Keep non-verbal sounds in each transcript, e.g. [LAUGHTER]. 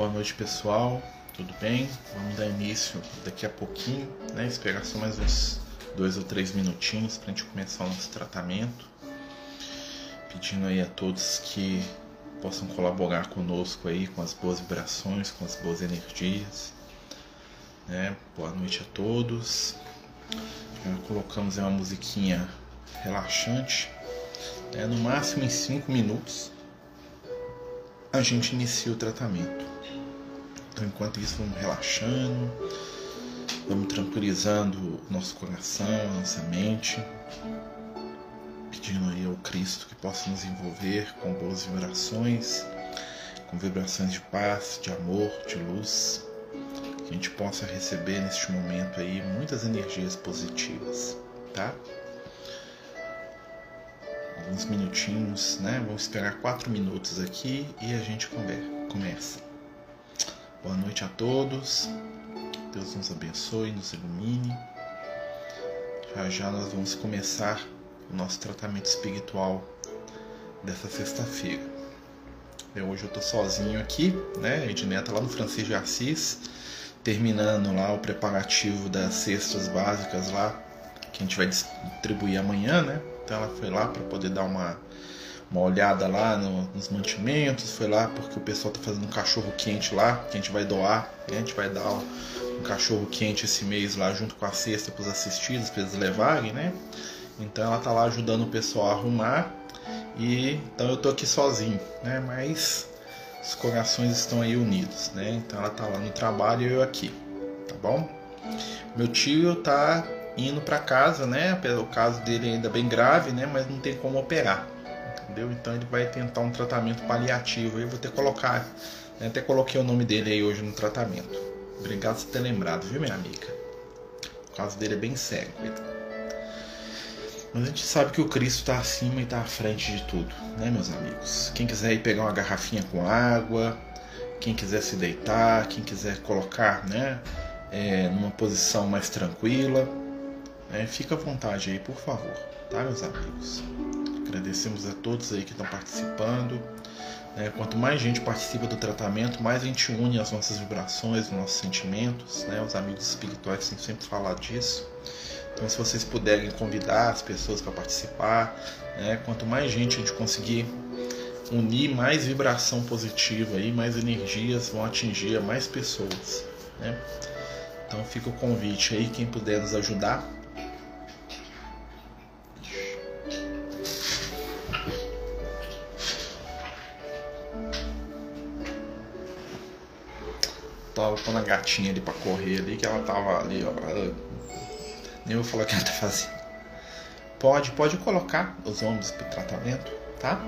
Boa noite, pessoal. Tudo bem? Vamos dar início daqui a pouquinho, né? Esperar só mais uns dois ou três minutinhos para a gente começar o nosso tratamento. Pedindo aí a todos que possam colaborar conosco aí com as boas vibrações, com as boas energias. Né? Boa noite a todos. Já colocamos aí uma musiquinha relaxante, né? no máximo em cinco minutos a gente inicia o tratamento. Então, enquanto isso, vamos relaxando, vamos tranquilizando o nosso coração, a nossa mente, pedindo aí ao Cristo que possa nos envolver com boas vibrações, com vibrações de paz, de amor, de luz, que a gente possa receber neste momento aí muitas energias positivas, tá? alguns minutinhos, né? Vamos esperar quatro minutos aqui e a gente começa. Boa noite a todos. Deus nos abençoe, nos ilumine. Já já nós vamos começar o nosso tratamento espiritual dessa sexta-feira. Hoje eu tô sozinho aqui, né? A Edneia tá lá no Francisco de Assis, terminando lá o preparativo das cestas básicas lá, que a gente vai distribuir amanhã, né? Então ela foi lá para poder dar uma, uma olhada lá no, nos mantimentos, foi lá porque o pessoal tá fazendo um cachorro quente lá, que a gente vai doar, a gente vai dar um, cachorro quente esse mês lá junto com a cesta para os assistidos, para eles levarem, né? Então ela tá lá ajudando o pessoal a arrumar e então eu tô aqui sozinho, né? Mas os corações estão aí unidos, né? Então ela tá lá no trabalho e eu aqui, tá bom? Meu tio tá indo para casa, né? O caso dele ainda bem grave, né? Mas não tem como operar, entendeu? Então ele vai tentar um tratamento paliativo. Eu vou ter que colocar, né? até coloquei o nome dele aí hoje no tratamento. Obrigado por ter lembrado, viu, minha amiga? O caso dele é bem sério. Mas a gente sabe que o Cristo está acima e está à frente de tudo, né, meus amigos? Quem quiser ir pegar uma garrafinha com água, quem quiser se deitar, quem quiser colocar, né, é, numa posição mais tranquila, é, fica à vontade aí, por favor, tá, meus amigos? Agradecemos a todos aí que estão participando. É, quanto mais gente participa do tratamento, mais a gente une as nossas vibrações, os nossos sentimentos. Né? Os amigos espirituais têm sempre falado disso. Então, se vocês puderem convidar as pessoas para participar, né? quanto mais gente a gente conseguir unir, mais vibração positiva e mais energias vão atingir mais pessoas. Né? Então, fica o convite aí, quem puder nos ajudar, tava pondo a gatinha ali pra correr ali, que ela tava ali, ó. Nem vou falar o que ela tá fazendo. Pode, pode colocar os homens pro tratamento, tá?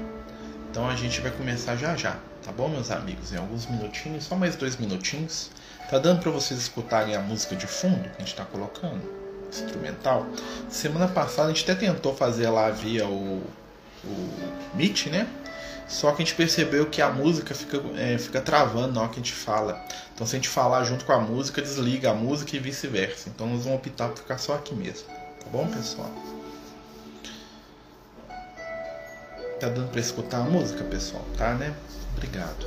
Então a gente vai começar já já, tá bom, meus amigos? Em alguns minutinhos, só mais dois minutinhos. Tá dando para vocês escutarem a música de fundo que a gente tá colocando? Instrumental. Semana passada a gente até tentou fazer lá via o, o Meet, né? Só que a gente percebeu que a música fica, é, fica travando na hora que a gente fala. Então se a gente falar junto com a música, desliga a música e vice-versa. Então nós vamos optar por ficar só aqui mesmo. Tá bom, pessoal? Tá dando para escutar a música, pessoal? Tá, né? Obrigado.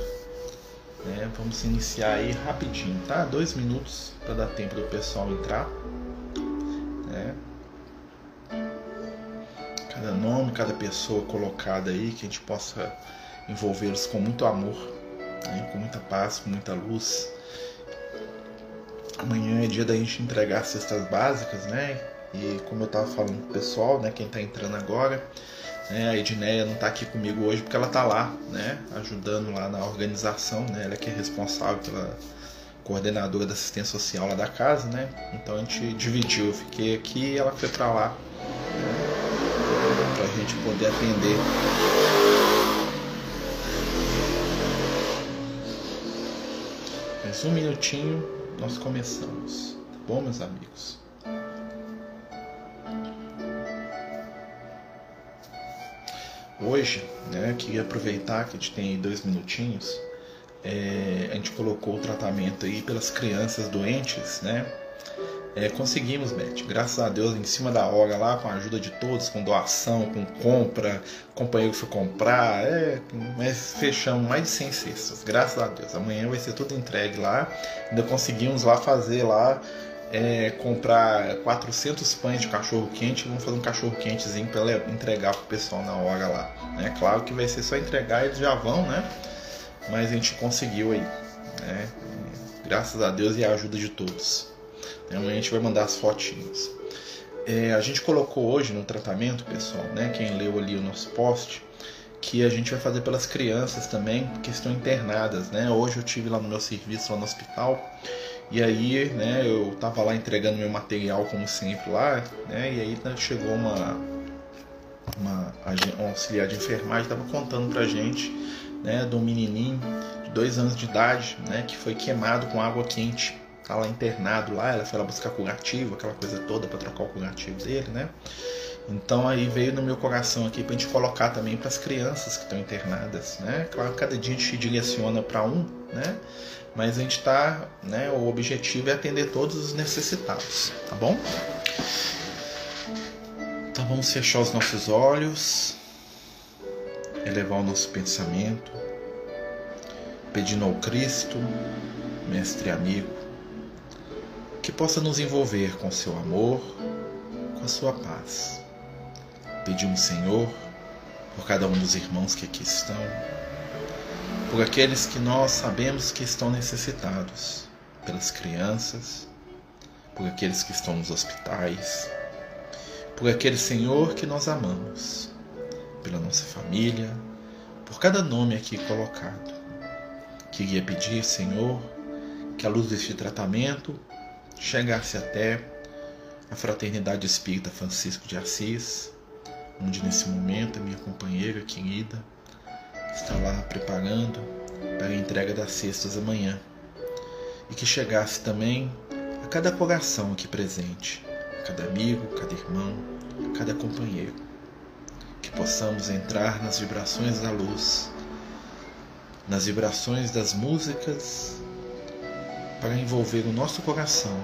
É, vamos iniciar aí rapidinho, tá? Dois minutos para dar tempo do pessoal entrar. Cada pessoa colocada aí, que a gente possa envolvê-los com muito amor, né? com muita paz, com muita luz. Amanhã é dia da gente entregar as cestas básicas, né? E como eu estava falando pro pessoal, né? Quem está entrando agora, né? A Edneia não está aqui comigo hoje porque ela está lá, né? Ajudando lá na organização, né? Ela que é responsável pela coordenadora da assistência social lá da casa, né? Então a gente dividiu, eu fiquei aqui e ela foi para lá? Para a gente poder atender Mais um minutinho, nós começamos. Tá bom, meus amigos? Hoje, né, queria aproveitar que a gente tem dois minutinhos. É, a gente colocou o tratamento aí pelas crianças doentes, né? É, conseguimos, Beth. Graças a Deus, em cima da hora lá, com a ajuda de todos, com doação, com compra, companheiro foi comprar, é, mas fechamos mais de 100 cestas. Graças a Deus. Amanhã vai ser tudo entregue lá. Ainda conseguimos lá fazer lá é, comprar 400 pães de cachorro quente. Vamos fazer um cachorro quentezinho para entregar pro pessoal na hora lá. É claro que vai ser só entregar, eles já vão, né? Mas a gente conseguiu aí, né? Graças a Deus e a ajuda de todos. Amanhã a gente vai mandar as fotinhas. É, a gente colocou hoje no tratamento, pessoal, né? Quem leu ali o nosso post, que a gente vai fazer pelas crianças também, que estão internadas, né? Hoje eu tive lá no meu serviço, lá no hospital, e aí, né, eu tava lá entregando meu material como sempre lá, né? E aí né, chegou uma, uma um auxiliar de enfermagem, tava contando pra gente, né, um menininho de dois anos de idade, né, que foi queimado com água quente tá lá internado lá, ela foi lá buscar curativo, aquela coisa toda para trocar o curativo dele, né? Então aí veio no meu coração aqui para a gente colocar também para as crianças que estão internadas, né? Claro cada dia a gente direciona para um, né? Mas a gente está, né? O objetivo é atender todos os necessitados, tá bom? Então vamos fechar os nossos olhos, elevar o nosso pensamento, pedindo ao Cristo, mestre amigo, que possa nos envolver com seu amor, com a sua paz. Pedimos, Senhor, por cada um dos irmãos que aqui estão, por aqueles que nós sabemos que estão necessitados, pelas crianças, por aqueles que estão nos hospitais, por aquele Senhor que nós amamos, pela nossa família, por cada nome aqui colocado. Queria pedir, Senhor, que a luz deste tratamento chegasse até a Fraternidade Espírita Francisco de Assis, onde nesse momento a minha companheira querida está lá preparando para a entrega das cestas amanhã. E que chegasse também a cada coração aqui presente, a cada amigo, cada irmão, a cada companheiro. Que possamos entrar nas vibrações da luz, nas vibrações das músicas para envolver o nosso coração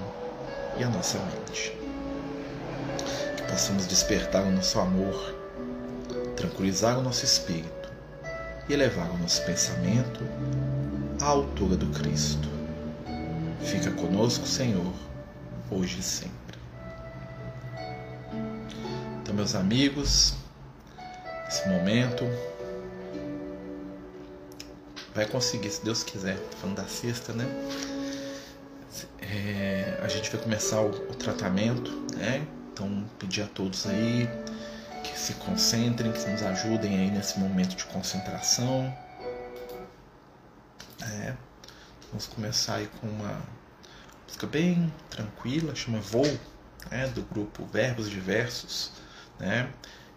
e a nossa mente. Que possamos despertar o nosso amor, tranquilizar o nosso espírito e elevar o nosso pensamento à altura do Cristo. Fica conosco, Senhor, hoje e sempre. Então, meus amigos, esse momento vai conseguir, se Deus quiser, falando da sexta, né? É, a gente vai começar o, o tratamento, né? Então pedir a todos aí que se concentrem, que nos ajudem aí nesse momento de concentração. É, vamos começar aí com uma música bem tranquila, chama Voo, né, do grupo Verbos Diversos, né?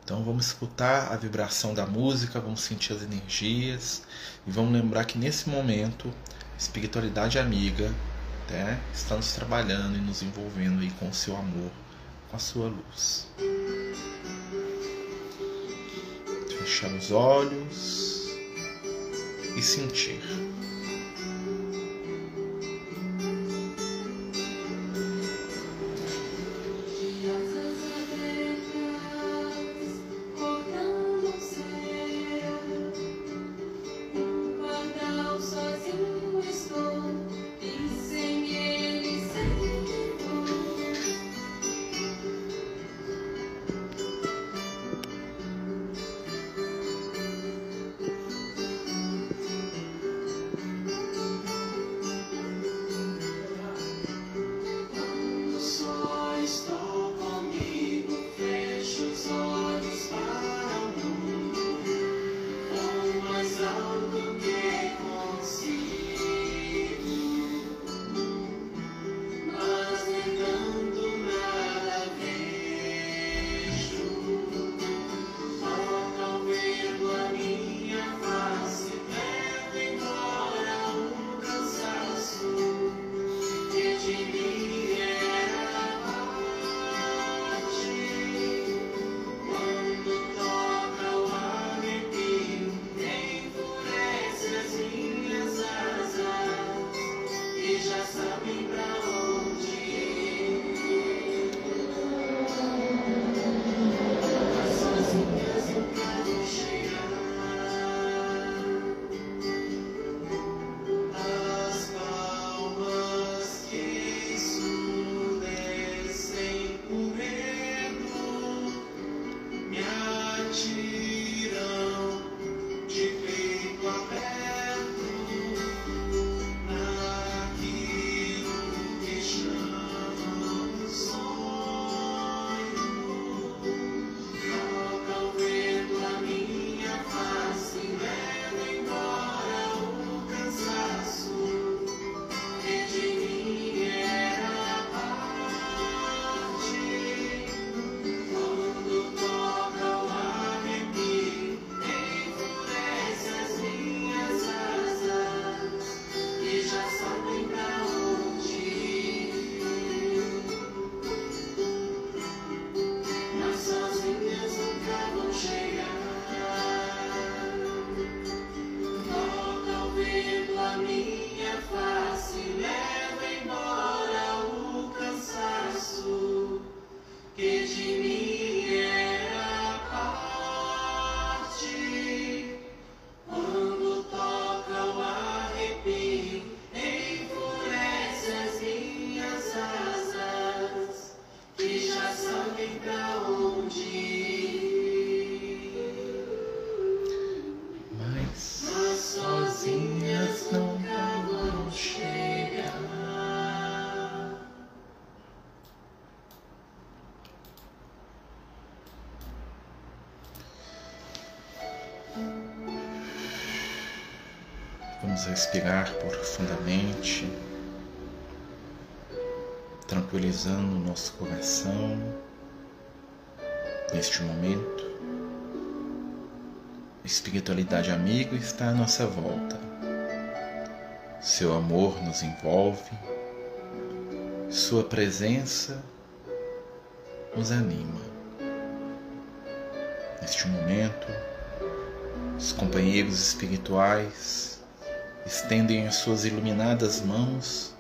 Então vamos escutar a vibração da música, vamos sentir as energias e vamos lembrar que nesse momento espiritualidade amiga está nos trabalhando e nos envolvendo aí com o seu amor, com a sua luz. Fechar os olhos e sentir. Jesus. Respirar profundamente, tranquilizando o nosso coração neste momento. Espiritualidade amiga está à nossa volta. Seu amor nos envolve, Sua presença nos anima. Neste momento, os companheiros espirituais estendem as suas iluminadas mãos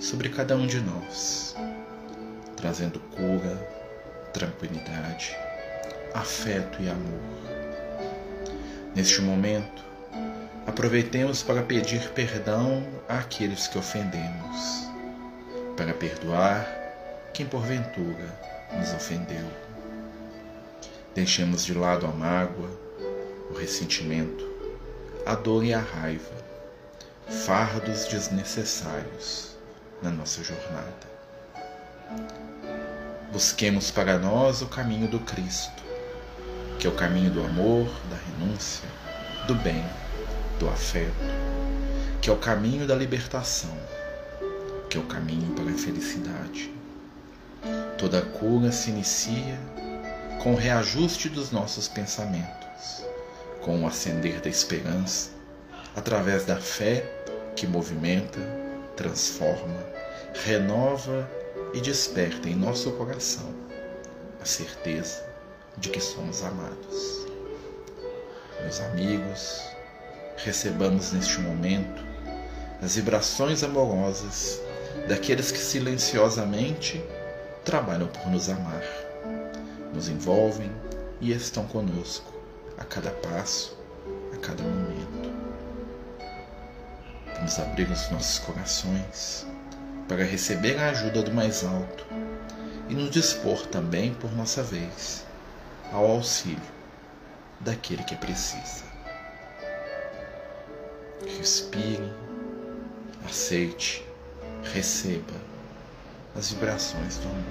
sobre cada um de nós, trazendo cura, tranquilidade, afeto e amor. Neste momento, aproveitemos para pedir perdão àqueles que ofendemos, para perdoar quem porventura nos ofendeu. Deixemos de lado a mágoa, o ressentimento, a dor e a raiva, fardos desnecessários na nossa jornada. Busquemos para nós o caminho do Cristo que é o caminho do amor, da renúncia, do bem, do afeto, que é o caminho da libertação, que é o caminho para a felicidade. Toda cura se inicia com o reajuste dos nossos pensamentos, com o acender da esperança, através da fé que movimenta, transforma, renova e desperta em nosso coração a certeza de que somos amados. Meus amigos, recebamos neste momento as vibrações amorosas daqueles que silenciosamente trabalham por nos amar, nos envolvem e estão conosco a cada passo, a cada momento. Vamos abrir os nossos corações para receber a ajuda do mais alto e nos dispor também por nossa vez ao auxílio daquele que precisa. Respire, aceite, receba as vibrações do amor.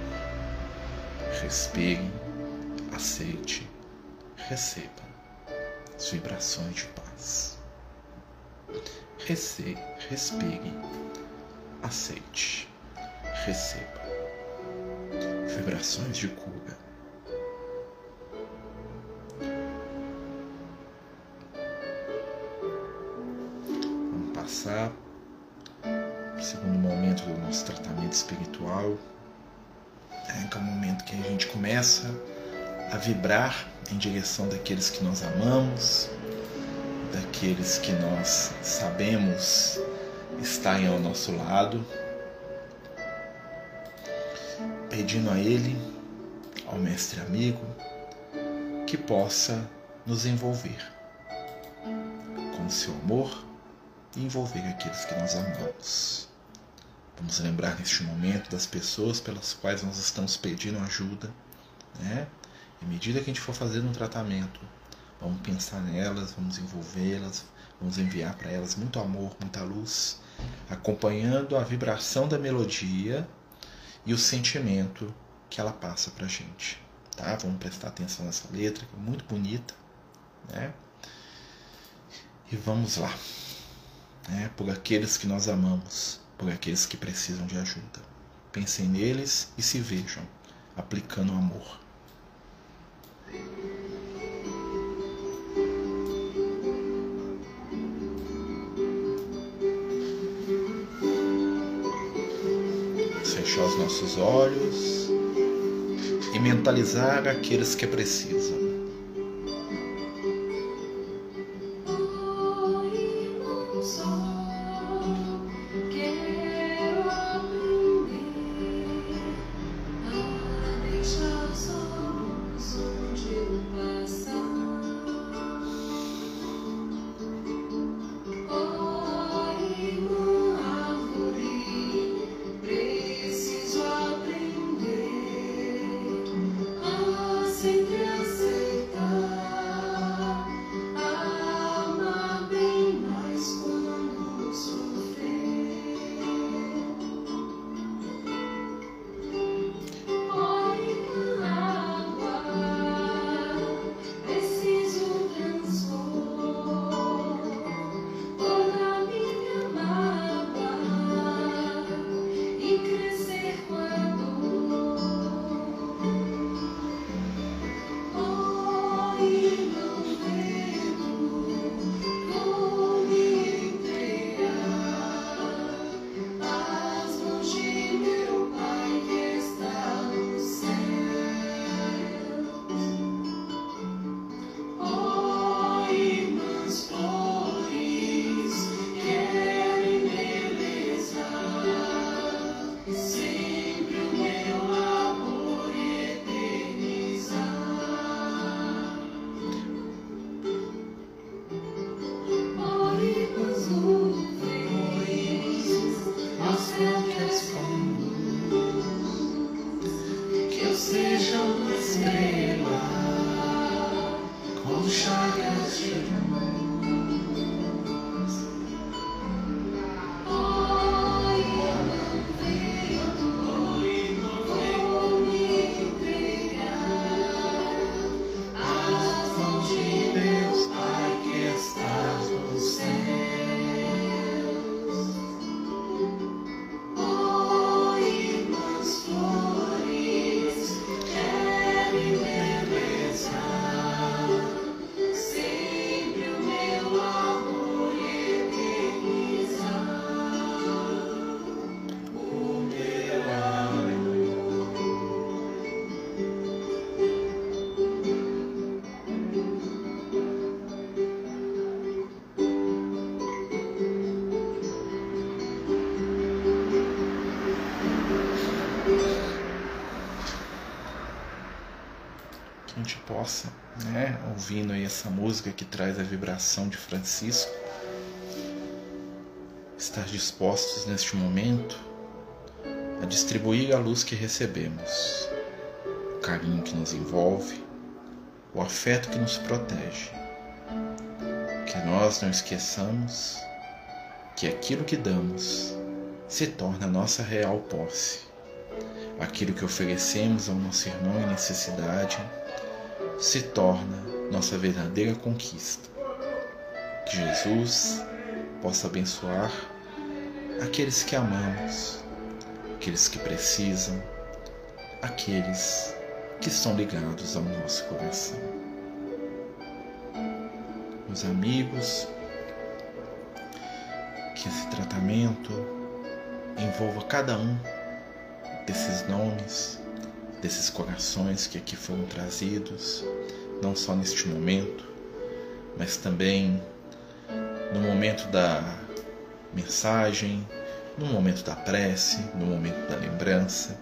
Respire, aceite, receba as vibrações de paz. Respire, aceite, receba. Vibrações de cura. Passar. O segundo momento do nosso tratamento espiritual, é, é o momento que a gente começa a vibrar em direção daqueles que nós amamos, daqueles que nós sabemos estarem ao nosso lado, pedindo a Ele, ao Mestre amigo, que possa nos envolver com seu amor e envolver aqueles que nós amamos. Vamos lembrar neste momento das pessoas pelas quais nós estamos pedindo ajuda, né? À medida que a gente for fazendo um tratamento, vamos pensar nelas, vamos envolvê-las, vamos enviar para elas muito amor, muita luz, acompanhando a vibração da melodia e o sentimento que ela passa para a gente, tá? Vamos prestar atenção nessa letra que é muito bonita, né? E vamos lá né, por aqueles que nós amamos, por aqueles que precisam de ajuda. Pensem neles e se vejam aplicando amor. Fechar os nossos olhos e mentalizar aqueles que precisam. Né, ouvindo aí essa música que traz a vibração de Francisco, estar dispostos neste momento a distribuir a luz que recebemos, o carinho que nos envolve, o afeto que nos protege. Que nós não esqueçamos que aquilo que damos se torna nossa real posse. Aquilo que oferecemos ao nosso irmão em necessidade se torna nossa verdadeira conquista. Que Jesus possa abençoar aqueles que amamos, aqueles que precisam, aqueles que estão ligados ao nosso coração. Meus amigos, que esse tratamento envolva cada um desses nomes, desses corações que aqui foram trazidos, não só neste momento, mas também no momento da mensagem, no momento da prece, no momento da lembrança.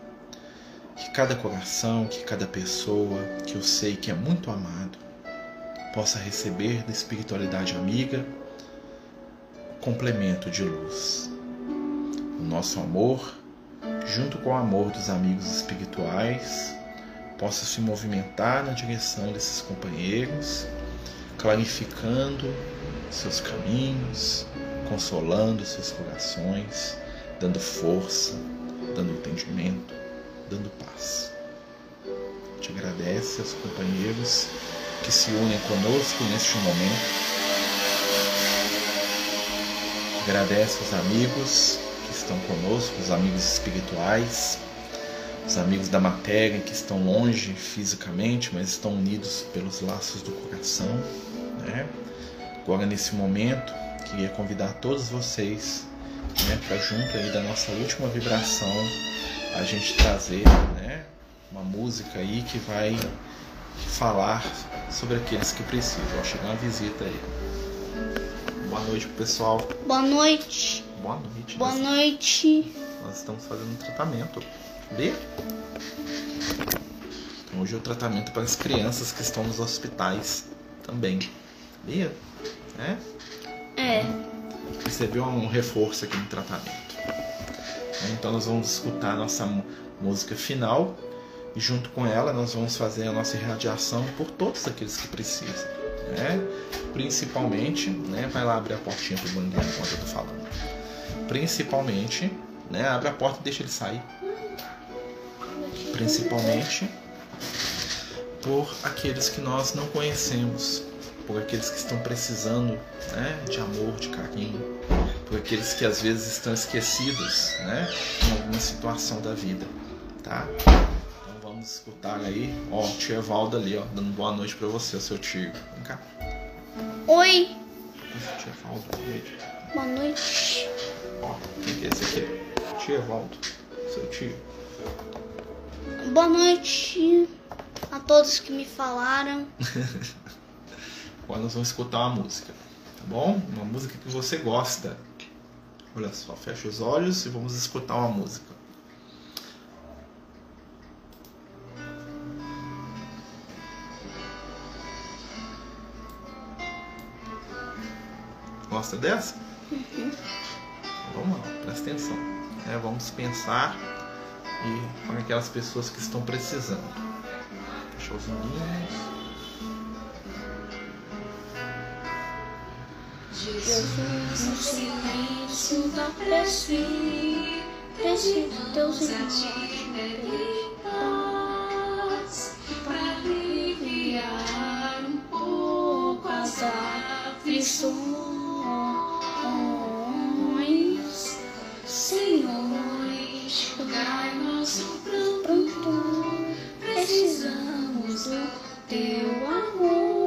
Que cada coração, que cada pessoa que eu sei que é muito amado, possa receber da espiritualidade amiga complemento de luz. O nosso amor, junto com o amor dos amigos espirituais, possa se movimentar na direção desses companheiros, clarificando seus caminhos, consolando seus corações, dando força, dando entendimento, dando paz. Te agradece aos companheiros que se unem conosco neste momento. Agradece aos amigos que estão conosco, os amigos espirituais, os amigos da matéria que estão longe fisicamente, mas estão unidos pelos laços do coração. Né? Agora, nesse momento, queria convidar todos vocês né, para junto aí da nossa última vibração a gente trazer né, uma música aí que vai falar sobre aqueles que precisam. Chegar uma visita aí. Boa noite pro pessoal. Boa noite. Boa noite. Boa nós, noite. nós estamos fazendo um tratamento. Vê? Então, hoje é o tratamento para as crianças que estão nos hospitais também. Vê? É? É. recebeu um reforço aqui no tratamento. Então nós vamos escutar a nossa música final e junto com ela nós vamos fazer a nossa irradiação por todos aqueles que precisam. Né? Principalmente, né? vai lá abrir a portinha pro banguinho enquanto eu tô falando. Principalmente, né? abre a porta e deixa ele sair. Principalmente por aqueles que nós não conhecemos, por aqueles que estão precisando né, de amor, de carinho, por aqueles que às vezes estão esquecidos né, em alguma situação da vida. Tá? Vamos escutar aí, ó, o tio Evaldo ali, ó, dando boa noite para você, seu tio. Vem cá. Oi. Esse tio Evaldo, boa noite. Boa noite. Ó, quem que é esse aqui? Tio Evaldo, seu tio. Boa noite a todos que me falaram. [LAUGHS] Agora nós vamos escutar uma música, tá bom? Uma música que você gosta. Olha só, fecha os olhos e vamos escutar uma música. Gosta dessa? Então Vamos lá, presta atenção. É, vamos pensar e com aquelas pessoas que estão precisando. Deixa os meninos. Jesus no silêncio da prece, prece Deus em precisamos do teu amor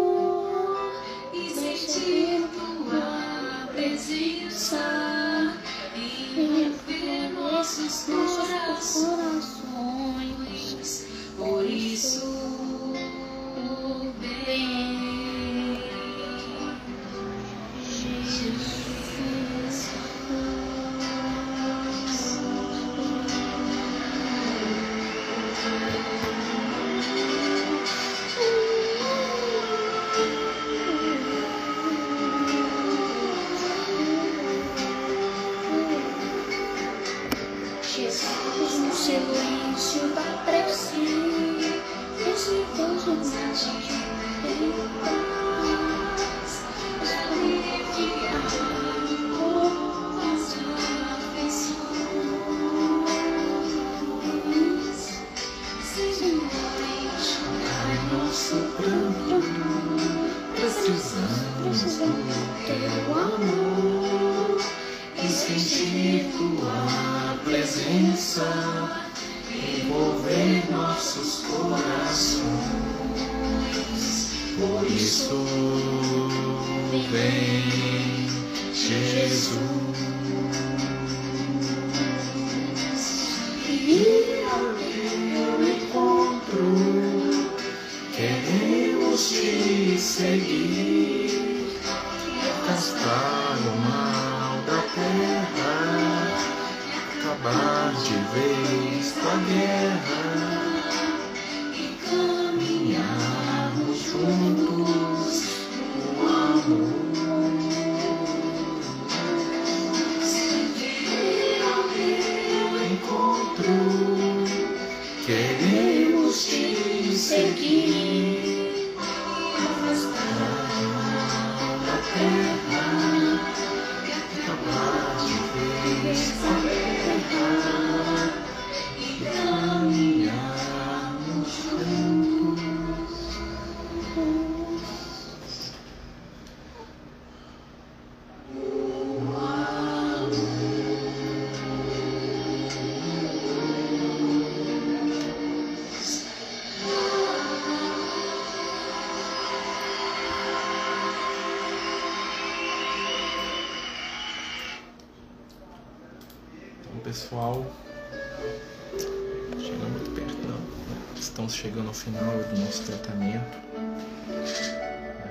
final do nosso tratamento.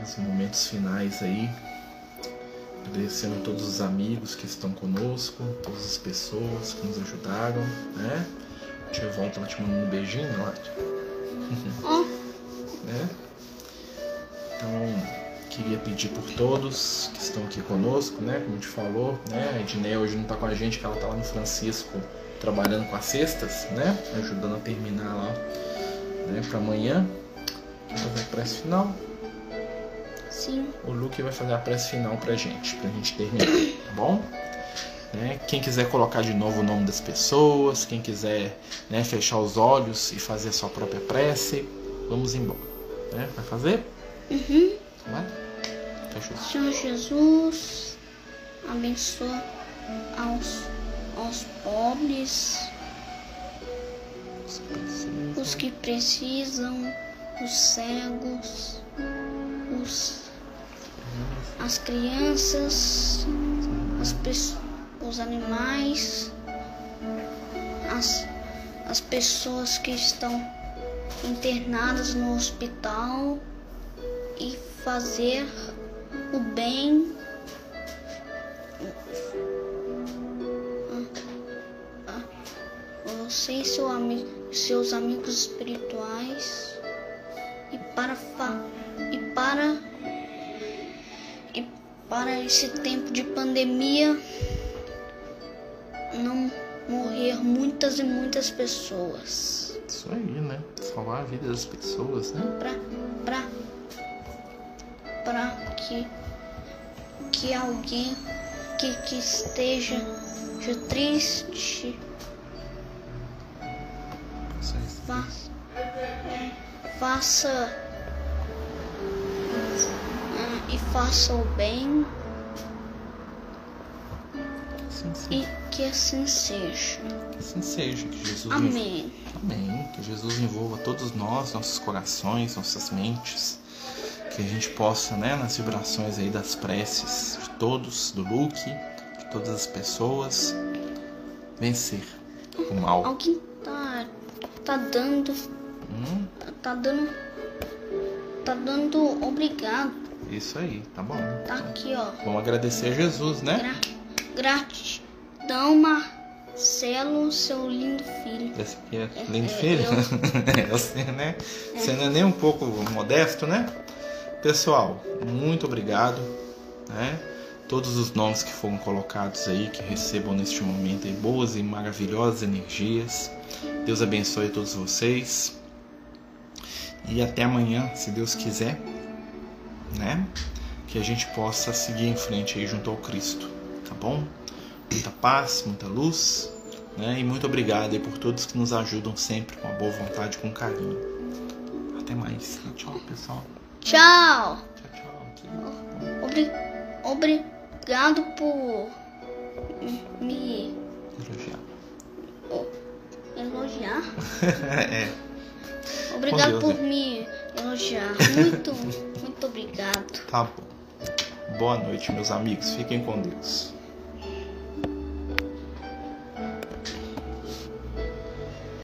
Os momentos finais aí. Agradecendo a todos os amigos que estão conosco, todas as pessoas que nos ajudaram, né? Tia volta ela te mandando um beijinho, né, Látia? Ó, né? Então, queria pedir por todos que estão aqui conosco, né? Como a gente falou, né? A Edneia hoje não tá com a gente, que ela tá lá no Francisco trabalhando com as cestas, né? Ajudando a terminar lá, né? Para amanhã. Vou fazer a prece final. sim. O Luke vai fazer a prece final pra gente, pra gente terminar, tá bom? Né? Quem quiser colocar de novo o nome das pessoas, quem quiser né, fechar os olhos e fazer a sua própria prece, vamos embora. Né? Vai fazer? Uhum. Vai? Fecha os Senhor Jesus, abençoa aos, aos pobres. Os que precisam, os cegos, os, as crianças, as, os animais, as, as pessoas que estão internadas no hospital e fazer o bem. Você e seu ami- seus amigos espirituais e para e para e para esse tempo de pandemia não morrer muitas e muitas pessoas. Isso aí, né? Salvar a vida das pessoas, né? Pra, pra, pra que, que alguém que, que esteja triste. Fa, faça ah, e faça o bem Assim e que assim seja. Que assim seja. Que Jesus envolva- Amém. Amém. Que Jesus envolva todos nós, nossos corações, nossas mentes. Que a gente possa, né, nas vibrações aí das preces de todos, do Luke, de todas as pessoas, vencer o mal. Alguém tá dando Hum, tá dando tá dando obrigado. isso aí, tá bom. Tá aqui, ó. Vamos agradecer a Jesus, né? Gra gratidão, Marcelo, seu lindo filho. Esse aqui é lindo é, filho. [LAUGHS] É, você, né? Você não é nem um pouco modesto, né? Pessoal, muito obrigado, né? Todos os nomes que foram colocados aí, que recebam neste momento aí boas e maravilhosas energias. Deus abençoe a todos vocês. E até amanhã, se Deus quiser, né? Que a gente possa seguir em frente aí junto ao Cristo, tá bom? Muita paz, muita luz, né? E muito obrigado aí por todos que nos ajudam sempre com a boa vontade, com carinho. Até mais. Tchau, pessoal. Tchau. Tchau, tchau. Obri obrigado por me Elogiar. [LAUGHS] é, Obrigado Deus, por né? me elogiar. Muito, [LAUGHS] muito obrigado. tá bom. Boa noite, meus amigos. Fiquem com Deus.